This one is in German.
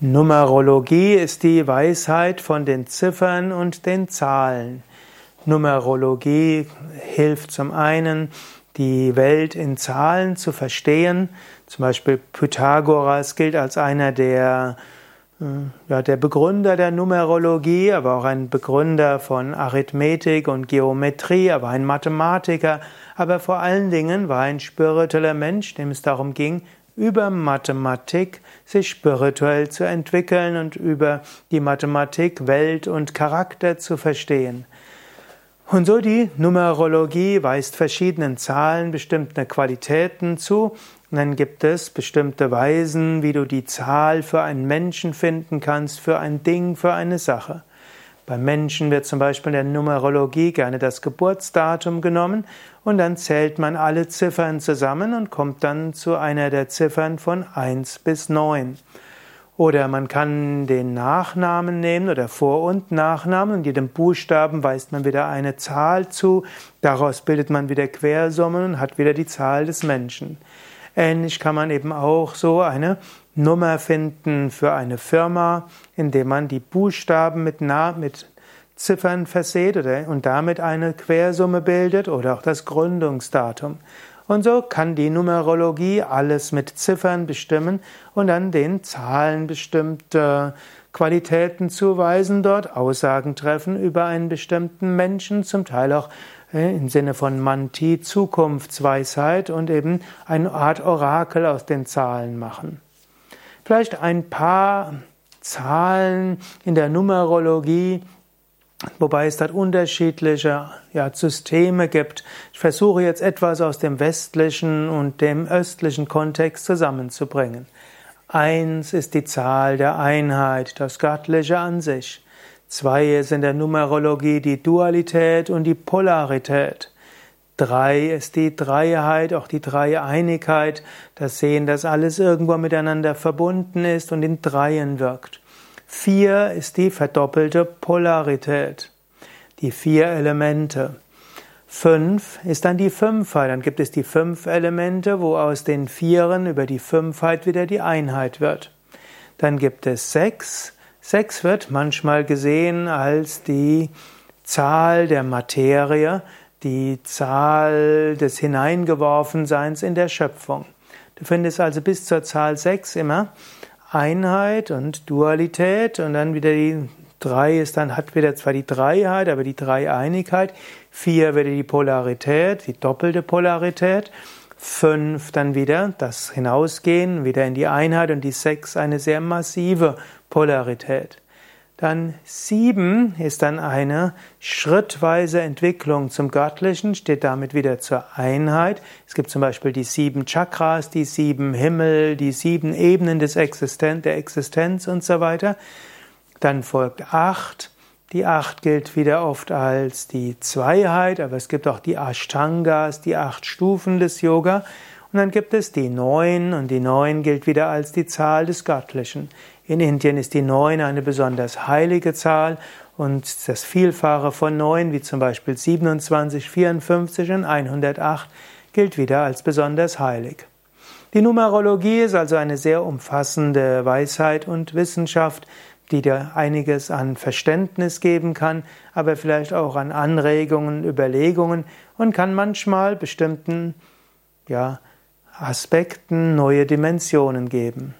Numerologie ist die Weisheit von den Ziffern und den Zahlen. Numerologie hilft zum einen, die Welt in Zahlen zu verstehen. Zum Beispiel Pythagoras gilt als einer der, äh, ja, der Begründer der Numerologie, aber auch ein Begründer von Arithmetik und Geometrie, aber ein Mathematiker, aber vor allen Dingen war ein spiritueller Mensch, dem es darum ging, über Mathematik sich spirituell zu entwickeln und über die Mathematik Welt und Charakter zu verstehen. Und so die Numerologie weist verschiedenen Zahlen bestimmte Qualitäten zu. Und dann gibt es bestimmte Weisen, wie du die Zahl für einen Menschen finden kannst, für ein Ding, für eine Sache. Beim Menschen wird zum Beispiel in der Numerologie gerne das Geburtsdatum genommen und dann zählt man alle Ziffern zusammen und kommt dann zu einer der Ziffern von 1 bis 9. Oder man kann den Nachnamen nehmen oder Vor- und Nachnamen und jedem Buchstaben weist man wieder eine Zahl zu. Daraus bildet man wieder Quersummen und hat wieder die Zahl des Menschen. Ähnlich kann man eben auch so eine Nummer finden für eine Firma, indem man die Buchstaben mit, Na mit Ziffern verseht oder, und damit eine Quersumme bildet oder auch das Gründungsdatum. Und so kann die Numerologie alles mit Ziffern bestimmen und dann den Zahlen bestimmte Qualitäten zuweisen, dort Aussagen treffen über einen bestimmten Menschen, zum Teil auch äh, im Sinne von Manti Zukunftsweisheit und eben eine Art Orakel aus den Zahlen machen. Vielleicht ein paar Zahlen in der Numerologie, wobei es dort unterschiedliche ja, Systeme gibt. Ich versuche jetzt etwas aus dem westlichen und dem östlichen Kontext zusammenzubringen. Eins ist die Zahl der Einheit, das Göttliche an sich. Zwei ist in der Numerologie die Dualität und die Polarität. Drei ist die Dreiheit, auch die Dreieinigkeit, das Sehen, dass alles irgendwo miteinander verbunden ist und in Dreien wirkt. Vier ist die verdoppelte Polarität, die vier Elemente. Fünf ist dann die Fünfheit, dann gibt es die fünf Elemente, wo aus den Vieren über die Fünfheit wieder die Einheit wird. Dann gibt es sechs. Sechs wird manchmal gesehen als die Zahl der Materie, die Zahl des Hineingeworfenseins in der Schöpfung. Du findest also bis zur Zahl 6 immer Einheit und Dualität und dann wieder die 3 ist dann, hat wieder zwar die Dreiheit, aber die Dreieinigkeit. 4 wieder die Polarität, die doppelte Polarität. 5 dann wieder das Hinausgehen, wieder in die Einheit und die 6 eine sehr massive Polarität. Dann sieben ist dann eine schrittweise Entwicklung zum Göttlichen, steht damit wieder zur Einheit. Es gibt zum Beispiel die sieben Chakras, die sieben Himmel, die sieben Ebenen des Existen der Existenz und so weiter. Dann folgt acht. Die acht gilt wieder oft als die Zweiheit, aber es gibt auch die Ashtangas, die acht Stufen des Yoga. Und dann gibt es die neun und die neun gilt wieder als die Zahl des Göttlichen. In Indien ist die Neun eine besonders heilige Zahl und das Vielfache von Neun, wie zum Beispiel 27, 54 und 108, gilt wieder als besonders heilig. Die Numerologie ist also eine sehr umfassende Weisheit und Wissenschaft, die dir einiges an Verständnis geben kann, aber vielleicht auch an Anregungen, Überlegungen und kann manchmal bestimmten ja, Aspekten neue Dimensionen geben.